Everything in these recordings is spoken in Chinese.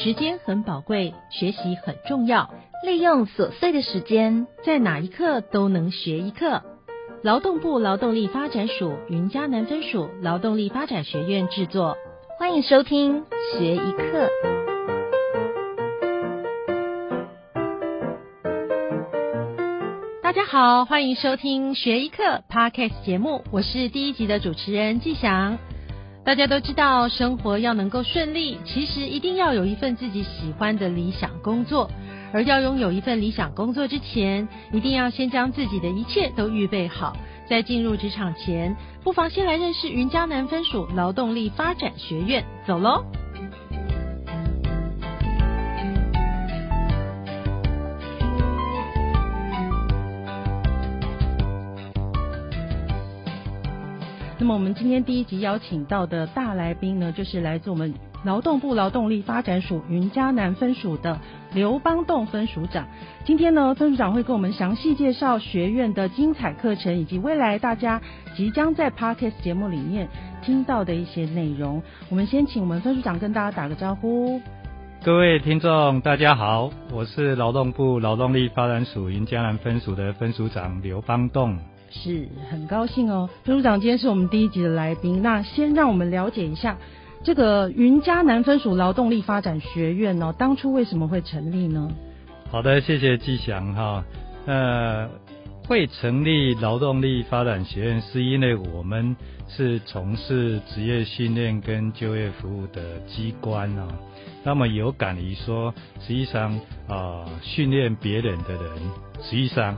时间很宝贵，学习很重要。利用琐碎的时间，在哪一刻都能学一课。劳动部劳动力发展署云嘉南分署劳动力发展学院制作，欢迎收听学一课。大家好，欢迎收听学一课 Podcast 节目，我是第一集的主持人季翔。大家都知道，生活要能够顺利，其实一定要有一份自己喜欢的理想工作。而要拥有一份理想工作之前，一定要先将自己的一切都预备好。在进入职场前，不妨先来认识云嘉南分署劳动力发展学院。走喽！么我们今天第一集邀请到的大来宾呢，就是来自我们劳动部劳动力发展署云嘉南分署的刘邦栋分署长。今天呢，分署长会跟我们详细介绍学院的精彩课程，以及未来大家即将在 Podcast 节目里面听到的一些内容。我们先请我们分署长跟大家打个招呼。各位听众，大家好，我是劳动部劳动力发展署云嘉南分署的分署长刘邦栋。是很高兴哦，分署长今天是我们第一集的来宾。那先让我们了解一下这个云嘉南分署劳动力发展学院哦，当初为什么会成立呢？好的，谢谢季祥哈。呃，会成立劳动力发展学院，是因为我们是从事职业训练跟就业服务的机关啊。那么有感于说，实际上啊，训练别人的人，实际上。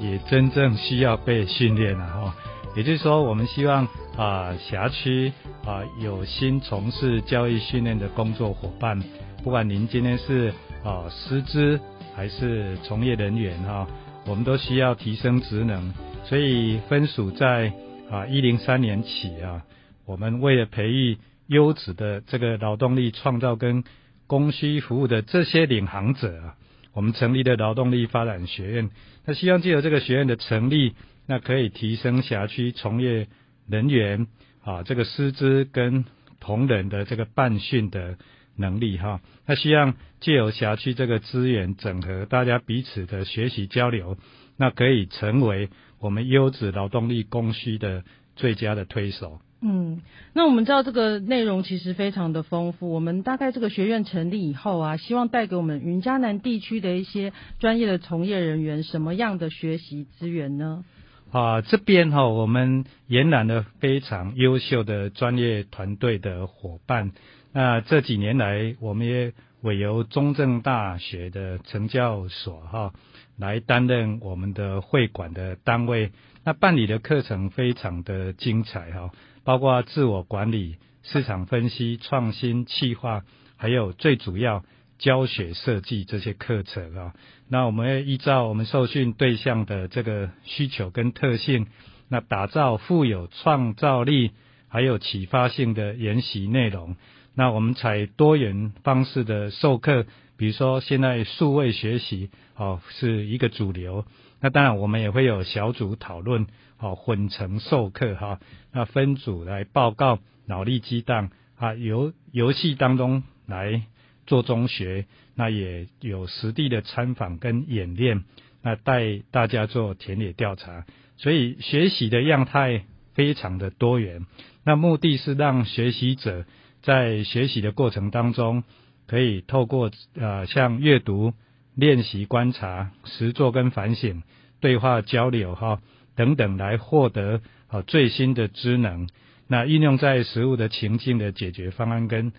也真正需要被训练了哈，也就是说，我们希望啊辖区啊有心从事教育训练的工作伙伴，不管您今天是啊师资还是从业人员哈，我们都需要提升职能，所以分属在啊一零三年起啊，我们为了培育优质的这个劳动力创造跟供需服务的这些领航者啊。我们成立的劳动力发展学院，那希望借由这个学院的成立，那可以提升辖区从业人员啊这个师资跟同仁的这个办训的能力哈。那希望借由辖区这个资源整合，大家彼此的学习交流，那可以成为我们优质劳动力供需的最佳的推手。嗯，那我们知道这个内容其实非常的丰富。我们大概这个学院成立以后啊，希望带给我们云嘉南地区的一些专业的从业人员什么样的学习资源呢？啊，这边哈，我们延揽了非常优秀的专业团队的伙伴。那这几年来，我们也委由中正大学的成教所哈来担任我们的会馆的单位。那办理的课程非常的精彩哈。包括自我管理、市场分析、创新企划，还有最主要教学设计这些课程啊。那我们要依照我们受训对象的这个需求跟特性，那打造富有创造力还有启发性的研习内容。那我们采多元方式的授课，比如说现在数位学习哦是一个主流。那当然我们也会有小组讨论。好，混成授课哈，那分组来报告脑力激荡啊，游游戏当中来做中学，那也有实地的参访跟演练，那带大家做田野调查，所以学习的样态非常的多元。那目的是让学习者在学习的过程当中，可以透过呃像阅读、练习、观察、实作跟反省、对话交流哈。等等来获得啊最新的知能，那运用在实物的情境的解决方案跟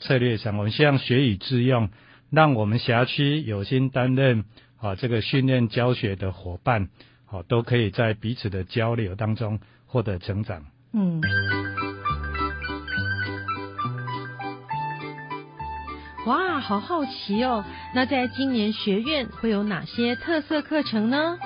策略上，我们希望学以致用，让我们辖区有心担任啊这个训练教学的伙伴，好都可以在彼此的交流当中获得成长。嗯，哇，好好奇哦！那在今年学院会有哪些特色课程呢？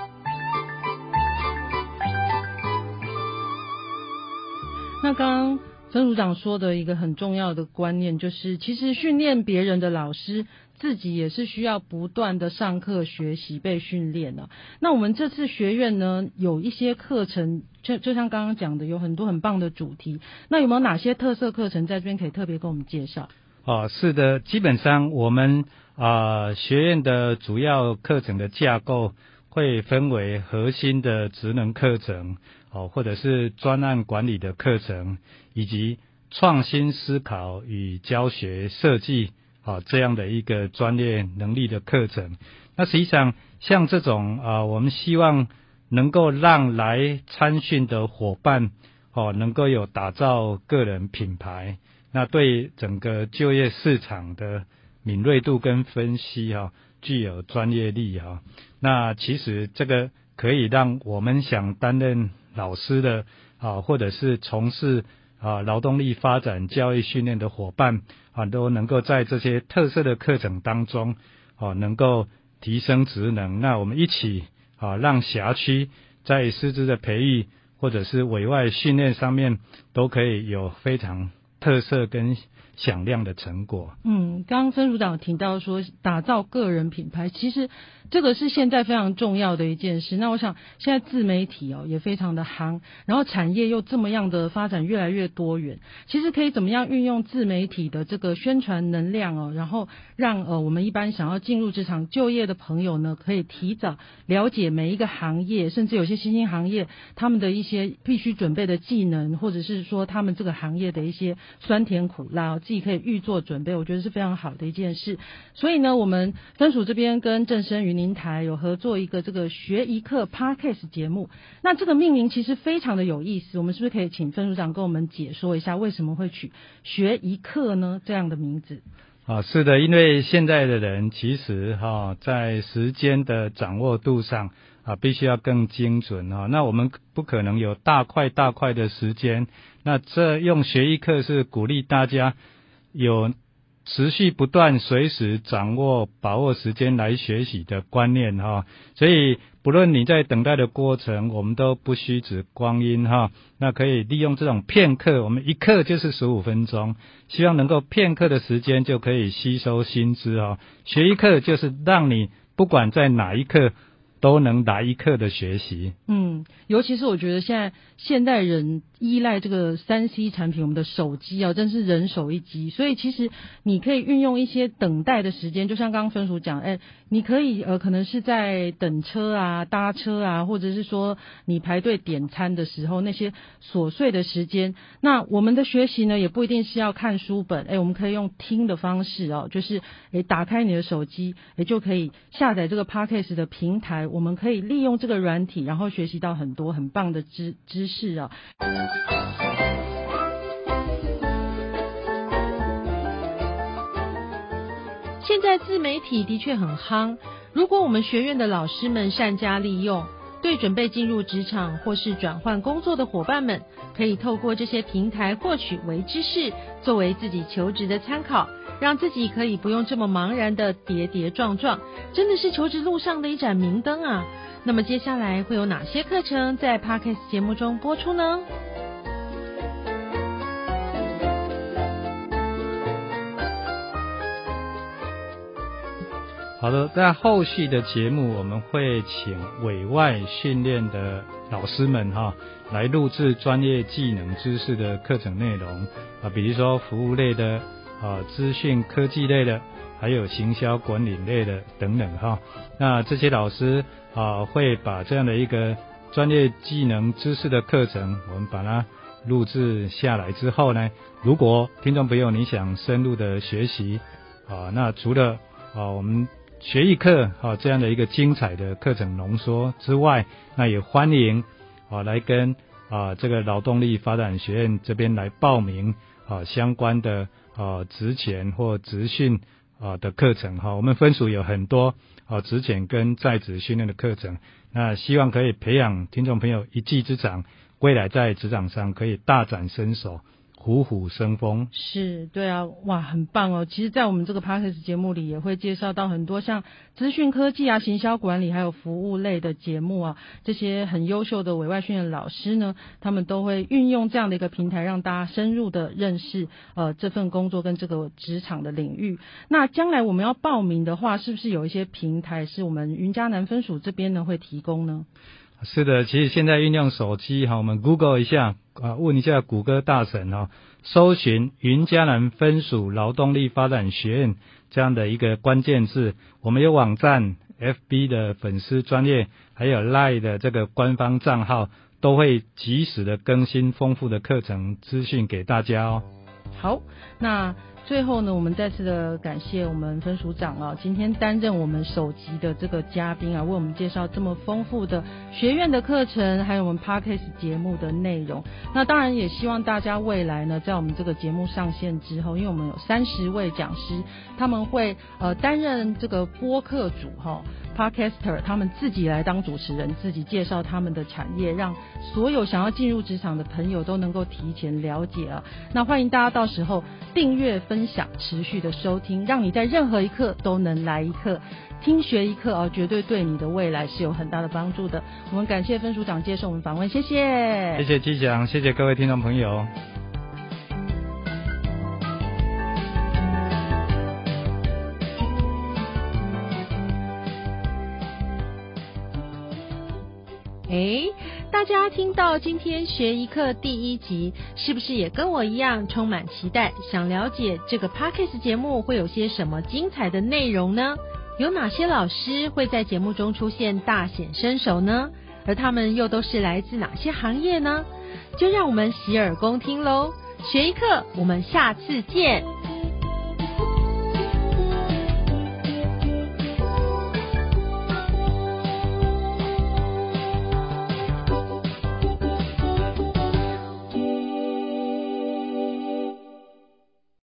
那刚刚曾组长说的一个很重要的观念，就是其实训练别人的老师自己也是需要不断的上课学习被训练的。那我们这次学院呢，有一些课程，就就像刚刚讲的，有很多很棒的主题。那有没有哪些特色课程在这边可以特别跟我们介绍？哦，是的，基本上我们啊学院的主要课程的架构会分为核心的职能课程，哦，或者是专案管理的课程，以及创新思考与教学设计啊这样的一个专业能力的课程。那实际上像这种啊，我们希望能够让来参训的伙伴哦，能够有打造个人品牌。那对整个就业市场的敏锐度跟分析哈，具有专业力哈。那其实这个可以让我们想担任老师的啊，或者是从事啊劳动力发展教育训练的伙伴啊，都能够在这些特色的课程当中啊，能够提升职能。那我们一起啊，让辖区在师资的培育或者是委外训练上面，都可以有非常。特色跟响亮的成果。嗯，刚刚曾组长提到说，打造个人品牌，其实。这个是现在非常重要的一件事。那我想，现在自媒体哦也非常的夯，然后产业又这么样的发展越来越多元。其实可以怎么样运用自媒体的这个宣传能量哦，然后让呃我们一般想要进入职场就业的朋友呢，可以提早了解每一个行业，甚至有些新兴行业他们的一些必须准备的技能，或者是说他们这个行业的一些酸甜苦辣，自己可以预做准备。我觉得是非常好的一件事。所以呢，我们分署这边跟正生与平台有合作一个这个学一课 Podcast 节目，那这个命名其实非常的有意思，我们是不是可以请分组长跟我们解说一下为什么会取学一课呢这样的名字？啊，是的，因为现在的人其实哈在时间的掌握度上啊必须要更精准哈，那我们不可能有大块大块的时间，那这用学一课是鼓励大家有。持续不断、随时掌握、把握时间来学习的观念哈，所以不论你在等待的过程，我们都不虚指光阴哈。那可以利用这种片刻，我们一刻就是十五分钟，希望能够片刻的时间就可以吸收新知哈。学一课就是让你不管在哪一刻。都能达一课的学习。嗯，尤其是我觉得现在现代人依赖这个三 C 产品，我们的手机啊，真是人手一机。所以其实你可以运用一些等待的时间，就像刚刚分署讲，哎，你可以呃，可能是在等车啊、搭车啊，或者是说你排队点餐的时候那些琐碎的时间。那我们的学习呢，也不一定是要看书本，哎，我们可以用听的方式哦，就是哎，打开你的手机，哎，就可以下载这个 Podcast 的平台。我们可以利用这个软体，然后学习到很多很棒的知知识啊。现在自媒体的确很夯，如果我们学院的老师们善加利用，对准备进入职场或是转换工作的伙伴们，可以透过这些平台获取微知识，作为自己求职的参考。让自己可以不用这么茫然的跌跌撞撞，真的是求职路上的一盏明灯啊！那么接下来会有哪些课程在 Podcast 节目中播出呢？好的，在后续的节目，我们会请委外训练的老师们哈，来录制专业技能知识的课程内容啊，比如说服务类的。啊，资讯科技类的，还有行销管理类的等等哈。那这些老师啊，会把这样的一个专业技能知识的课程，我们把它录制下来之后呢，如果听众朋友你想深入的学习啊，那除了啊我们学艺课啊这样的一个精彩的课程浓缩之外，那也欢迎啊来跟啊这个劳动力发展学院这边来报名啊相关的。啊，职前或职训啊的课程哈，我们分属有很多啊职前跟在职训练的课程，那希望可以培养听众朋友一技之长，未来在职场上可以大展身手。虎虎生风是对啊，哇，很棒哦！其实，在我们这个 podcast 节目里，也会介绍到很多像资讯科技啊、行销管理还有服务类的节目啊，这些很优秀的委外训练老师呢，他们都会运用这样的一个平台，让大家深入的认识呃这份工作跟这个职场的领域。那将来我们要报名的话，是不是有一些平台是我们云嘉南分署这边呢会提供呢？是的，其实现在运用手机哈，我们 Google 一下啊问一下谷歌大神哦，搜寻云嘉南分属劳动力发展学院这样的一个关键字，我们有网站、FB 的粉丝专业，还有 Line 的这个官方账号，都会及时的更新丰富的课程资讯给大家哦。好，那。最后呢，我们再次的感谢我们分署长啊，今天担任我们首集的这个嘉宾啊，为我们介绍这么丰富的学院的课程，还有我们 Parkes 节目的内容。那当然也希望大家未来呢，在我们这个节目上线之后，因为我们有三十位讲师，他们会呃担任这个播客组哈。Podcaster 他们自己来当主持人，自己介绍他们的产业，让所有想要进入职场的朋友都能够提前了解啊。那欢迎大家到时候订阅、分享、持续的收听，让你在任何一刻都能来一课，听学一课哦，绝对对你的未来是有很大的帮助的。我们感谢分署长接受我们访问，谢谢，谢谢季祥，谢谢各位听众朋友。哎，大家听到今天学一课第一集，是不是也跟我一样充满期待，想了解这个 Parkes 节目会有些什么精彩的内容呢？有哪些老师会在节目中出现大显身手呢？而他们又都是来自哪些行业呢？就让我们洗耳恭听喽！学一课，我们下次见。